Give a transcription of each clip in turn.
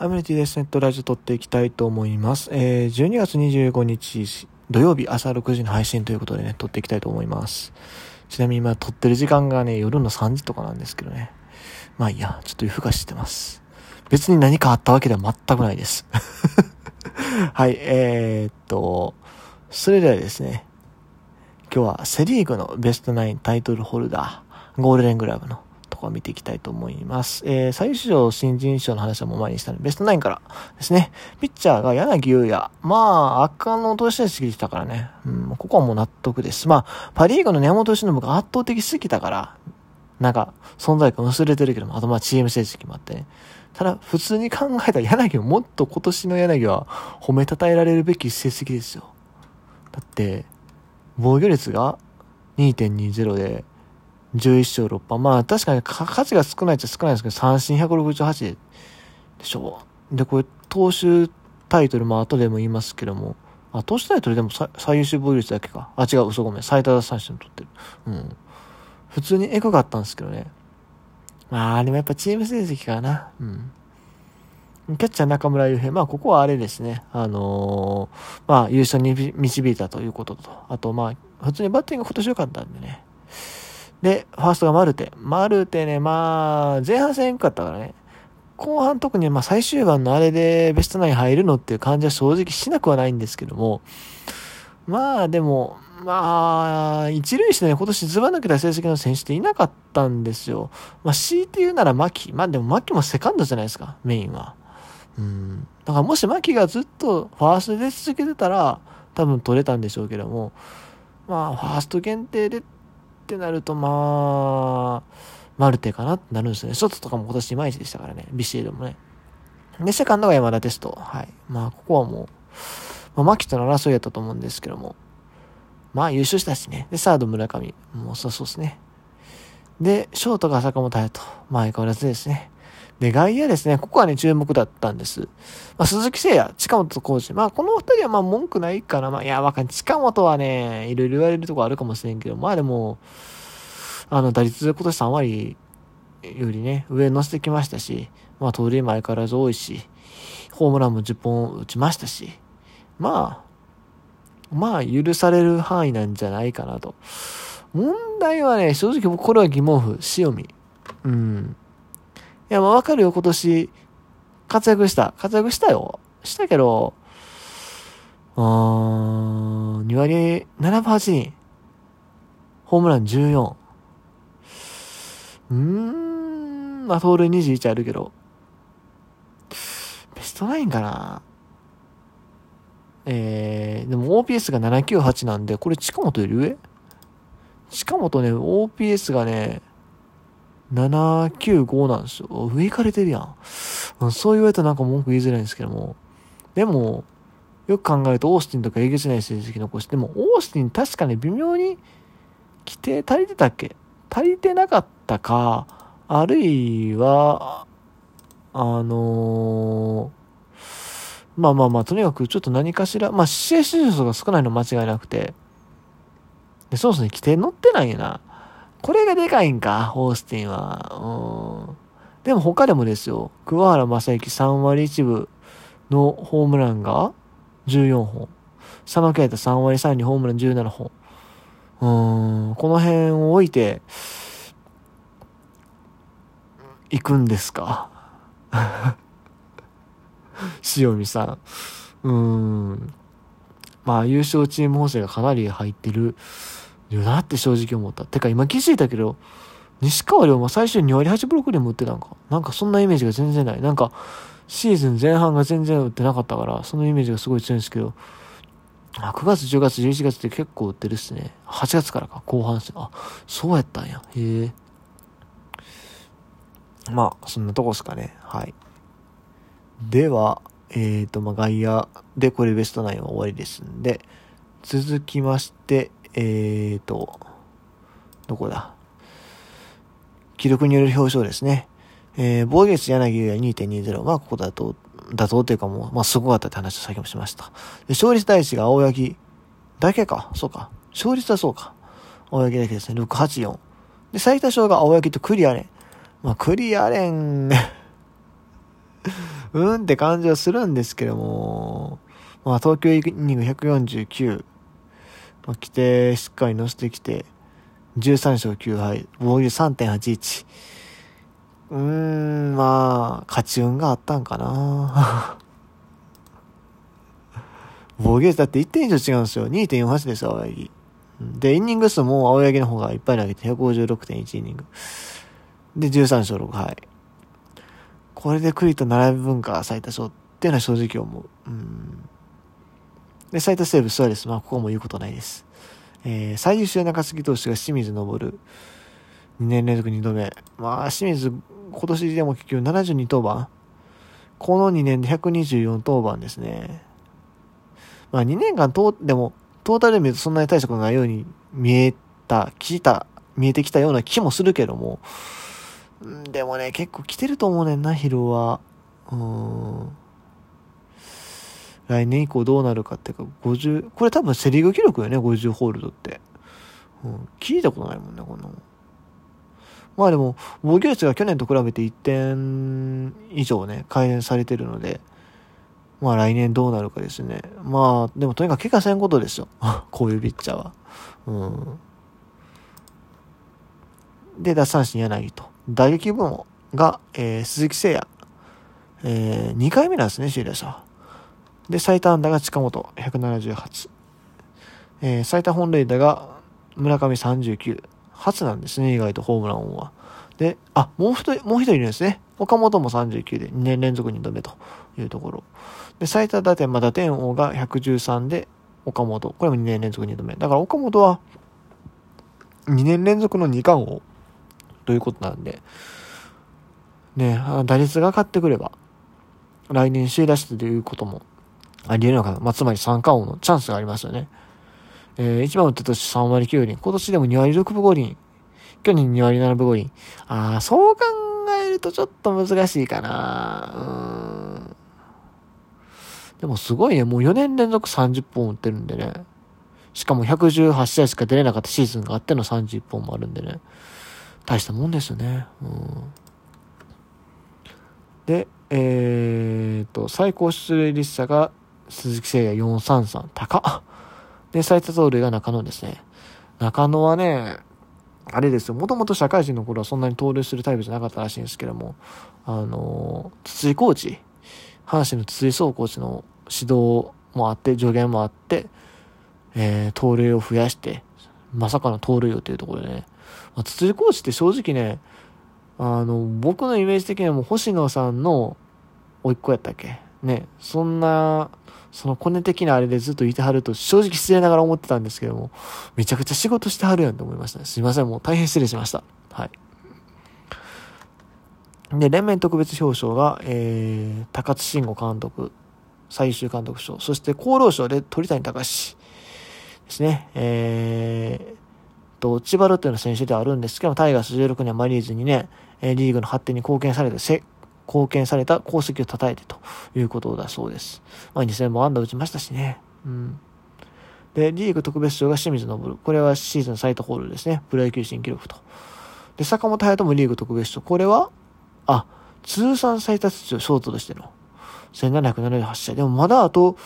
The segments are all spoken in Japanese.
ハイムニティですネットラジオ撮っていきたいと思います。えー、12月25日土曜日朝6時の配信ということでね、撮っていきたいと思います。ちなみに今撮ってる時間がね、夜の3時とかなんですけどね。まあいいや、ちょっと夜更かししてます。別に何かあったわけでは全くないです。はい、えー、っと、それではですね、今日はセリーグのベストナインタイトルホルダー、ゴールデングラブのころを見ていきたいと思います。えー、最優秀新人賞の話はもう前にしたので、ベストナインからですね。ピッチャーが柳優也。まあ、圧巻の投手してきたからね。うん、ここはもう納得です。まあ、パリーグの根本由伸が圧倒的すぎたから、なんか、存在感薄れてるけども、あとまあチーム成績もあってね。ただ、普通に考えたら柳をもっと今年の柳は褒めたたえられるべき成績ですよ。だって、防御率が2.20で、11勝6敗。まあ確かに価値が少ないっちゃ少ないんですけど、三振168でしょ。で、これ、投手タイトルも後でも言いますけども、あ、投手タイトルでも最最優秀防御率だけか。あ、違う、嘘ごめん。最多奪三振取ってる。うん。普通にエグかったんですけどね。まあ、でもやっぱチーム成績かな。うん。キャッチャー中村悠平。まあ、ここはあれですね。あのーまあ、優勝に導いたということと。あと、まあ、普通にバッティング今年良かったんでね。で、ファーストがマルテ。マルテね、まあ、前半戦良かったからね。後半特にまあ最終盤のあれでベストナイン入るのっていう感じは正直しなくはないんですけども。まあでも、まあ、一塁してね、今年ズバ抜けた成績の選手っていなかったんですよ。まあ、強いて言うなら牧。まあでも牧もセカンドじゃないですか、メインは。うん。だからもし牧がずっとファーストで続けてたら、多分取れたんでしょうけども、まあ、ファースト限定でってなると、まあ、マルテかなってなるんですね。ショットとかも今年いまいちでしたからね。ビシエルもね。で、セカンドが山田テスト。はい。まあ、ここはもう、まあ、牧との争いやったと思うんですけども。まあ、優勝したしね。で、サード村上。もうそうそうですね。で、ショートが坂本隼と。まあ、相変わらずですね。で、外野ですね。ここはね、注目だったんです。まあ、鈴木誠也、近本浩二。まあ、この二人はまあ、文句ないかな。まあ、いや、わかんない。近本はね、いろいろ言われるとこあるかもしれんけど、まあでも、あの、打率今年3割よりね、上乗せてきましたし、まあ、盗塁も相変わらず多いし、ホームランも10本打ちましたし、まあ、まあ、許される範囲なんじゃないかなと。問題はね、正直僕これは疑問符、塩見。うん。いや、まあわかるよ、今年、活躍した。活躍したよ。したけど、うーん、2割7分8厘。ホームラン14。うーん、まあ、盗塁21あるけど、ベストナインかなえー、でも OPS が798なんで、これ近本より上？近本ね、OPS がね、795なんですよ。上行かれてるやん。そう言われたらなんか文句言いづらいんですけども。でも、よく考えるとオースティンとかえげつない成績残して、でもオースティン確かに微妙に規定足りてたっけ？足りてなかったか、あるいは、あのーまあまあまあ、とにかくちょっと何かしら、まあ試合出場数が少ないの間違いなくて、で、そうですね、規定乗ってないよな。これがでかいんか、オースティンは。うん。でも他でもですよ、桑原正幸3割1分のホームランが14本。佐野啓太3割3厘ホームラン17本。うん、この辺を置いて、行くんですか？塩見さん。うん。まあ、優勝チーム補正がかなり入ってるよなって正直思った。てか今気づいたけど、西川龍馬最初に2割8分6厘も打ってたんか。なんかそんなイメージが全然ない。なんか、シーズン前半が全然打ってなかったから、そのイメージがすごい強いんですけど、9月、10月、11月って結構打ってるっすね。8月からか、後半っすあ、そうやったんや。へえ。まあ、そんなとこっすかね。はい。では、えっ、ー、と、まあ、外野でこれベストナインは終わりですんで、続きまして、えーと、どこだ？記録による表彰ですね。えー、防御率柳優也2.20。まあ、ここだと、妥当というかもう、まあ、すごかったって話を先もしました。で勝率第一が青柳だけか？そうか。勝率はそうか。青柳だけですね。684。で、最多勝が青柳とクリアレン。まあ、クリアレン、うんって感じはするんですけども、まあ、東京イニング149、まあ、来て、しっかり乗せてきて、13勝9敗、防御3.81。うーん、まあ、勝ち運があったんかな 防御率だって1点以上違うんですよ。2.48です、青柳。で、イニング数も青柳の方がいっぱい投げて156.1イニング。で、13勝6敗。これで栗と並ぶ分か最多勝っていうのは正直思う。うん。で、最多セーブスアレス。まあ、ここも言うことないです。えー、最優秀中継ぎ投手が清水昇。2年連続2度目。まあ、清水、今年でも結局72登板。この2年で124登板ですね。まあ、2年間と、でも、トータルで見るとそんなに大したことないように見えた、聞いた、見えてきたような気もするけども、でもね、結構来てると思うねんな、疲労は。うん。来年以降どうなるかっていうか、50、これ多分セリーグ記録よね、50ホールドって。うん、聞いたことないもんね、こんなもん。まあでも、防御率が去年と比べて1点以上ね、改善されてるので、まあ来年どうなるかですね。まあ、でもとにかく怪我せんことですよ。こういうピッチャーは。うん。で、奪三振柳と。打撃部門が、えー、鈴木誠也。えー、2回目なんですね、首位打者。で、最多安打が近本、178。えー、最多本塁打が村上39。初なんですね、意外とホームラン王は。で、あ、もう一人、もう一人いるんですね。岡本も39で2年連続2度目というところ。で、最多打点、まあ、打点王が113で岡本。これも2年連続2度目。だから岡本は2年連続の2冠王ということなんで、ね、打率が上がってくれば、来年首位出しということもあり得るのかな。まあ、つまり三冠王のチャンスがありますよね。えー、1番打った年3割9厘。今年でも2割6分5厘。去年2割7分5厘。ああ、そう考えるとちょっと難しいかな。うん。でもすごいね。もう4年連続30本打ってるんでね。しかも118試合しか出れなかったシーズンがあっての31本もあるんでね。大したもんですよね。うん。で、えー、と、最高出塁率差が鈴木誠也433。高。で、最多盗塁が中野ですね。中野はね、あれですよ、もともと社会人の頃はそんなに盗塁するタイプじゃなかったらしいんですけども、あの、筒井コーチ、阪神の筒井総コーチの指導もあって、助言もあって、えー、盗塁を増やして、まさかの盗塁王というところでね、まあ、筒井コーチって正直ね、あの、僕のイメージ的にはもう星野さんの甥っ子やったっけね、そんなそのコネ的なあれでずっといてはると正直失礼ながら思ってたんですけども、めちゃくちゃ仕事してはるやんと思いましたね。すいません、もう大変失礼しました。はい。で、連盟特別表彰が、えー、高津慎吾監督、最終監督賞、そして厚労省で鳥谷隆ですね。えー、と、千葉ロッテの選手ではあるんですけども、タイガース16年マリーズにね、リーグの発展に貢献されて、貢献された功績を称えてということだそうです。まあ、2000本安打打ちましたしね。うん。で、リーグ特別賞が清水昇。これはシーズン最多ホールですね。プロ野球新記録と。で、坂本隼人もリーグ特別賞。これは、あ、通算最多出場、ショートとしての。1778試合。でもまだあと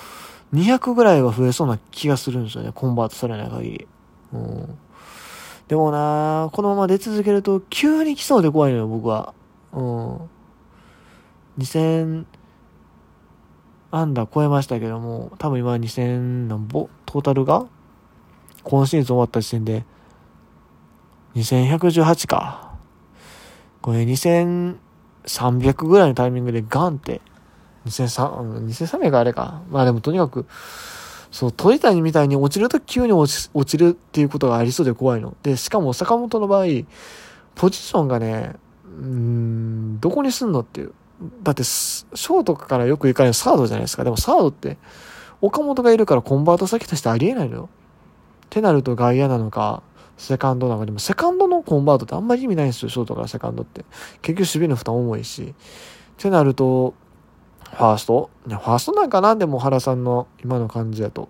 200ぐらいは増えそうな気がするんですよね。コンバートされない限り。うん。でもなこのまま出続けると急に来そうで怖いのよ、僕は。うん。2000アンダー超えましたけども、多分今2000何ぼ、トータルが？今シーズン終わった時点で、2118か。これ2300ぐらいのタイミングでガンって、2300、2300あれか。まあでもとにかく、そう、鳥谷みたいに落ちると急に落ち落ちるっていうことがありそうで怖いの。で、しかも坂本の場合、ポジションがね、うん、どこにすんのっていう。だって、ショートからよく行かないサードじゃないですか。でもサードって、岡本がいるからコンバート先としてありえないのよ。ってなると外野なのか、セカンドなのか。でもセカンドのコンバートってあんまり意味ないんですよ、ショートからセカンドって。結局守備の負担重いし。ってなると、ファースト？ファーストなんかな？でも原さんの今の感じだと。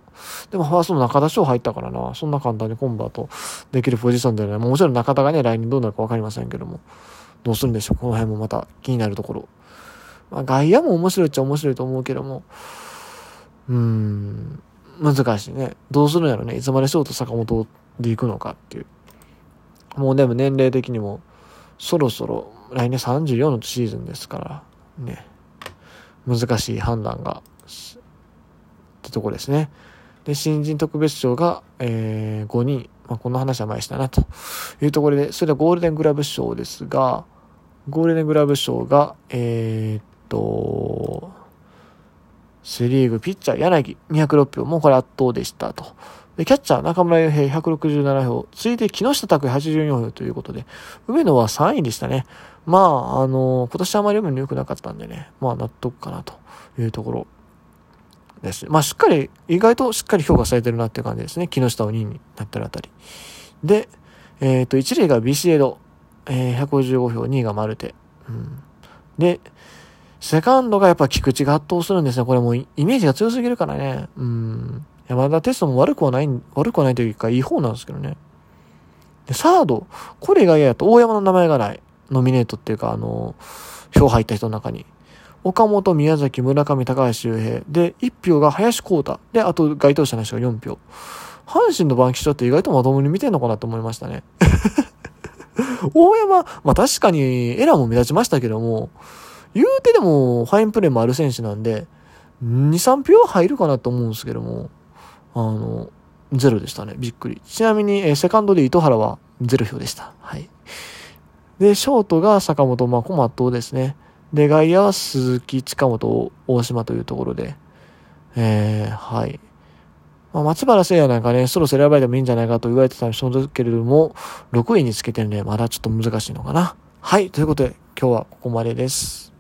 でもファーストの中田翔入ったからな。そんな簡単にコンバートできるポジションではない。もちろん中田がね、来年どうなるかわかりませんけども。どうするんでしょうこの辺もまた気になるところ。まあ、外野も面白いっちゃ面白いと思うけども、うーん、難しいね。どうするんやろね。いつまでショート坂本で行くのかっていう。もうでも年齢的にも、そろそろ来年34のシーズンですから、ね。難しい判断が、ってとこですね。で、新人特別賞が、えー、5人。まあ、この話は前したな、というところで、それではゴールデングラブ賞ですが、ゴールデングラブ賞が、えー、っと、セリーグ、ピッチャー、柳、206票。もうこれ圧倒でしたと。で、キャッチャー、中村悠平、167票。続いて、木下拓也、84票ということで、上野は3位でしたね。まあ、あの、今年あまり読むに良くなかったんでね、まあ、納得かなというところです。まあ、しっかり、意外としっかり評価されてるなっていう感じですね。木下を2位になってるあたり。で、えっ、ー、と、1塁がビシエド、えー、155票、2位がマルテ。うん。で、セカンドがやっぱ菊池が圧倒するんですね。これもイメージが強すぎるからね。うん。山田テストも悪くはない、悪くはないというか、いい方なんですけどね。で、サード。これが嫌やと、大山の名前がない。ノミネートっていうか、あの、票入った人の中に。岡本、宮崎、村上、高橋周平。で、1票が林光太。で、あと該当者の人が4票。阪神の番記者って意外とまともに見てんのかなと思いましたね。大山、まあ確かにエラーも目立ちましたけども、言うてでもファインプレーもある選手なんで、2、3票入るかなと思うんですけども、あの、ゼロでしたね。びっくり。ちなみに、えセカンドで糸原はゼロ票でした。はい。で、ショートが坂本、まあ、コマッですね。で、外野は鈴木、近本、大島というところで、えー、はい。まあ、松原聖也なんかね、そろそろ選ばれてもいいんじゃないかと言われてたんですけれども、6位につけてるんで、まだちょっと難しいのかな。はい。ということで、今日はここまでです。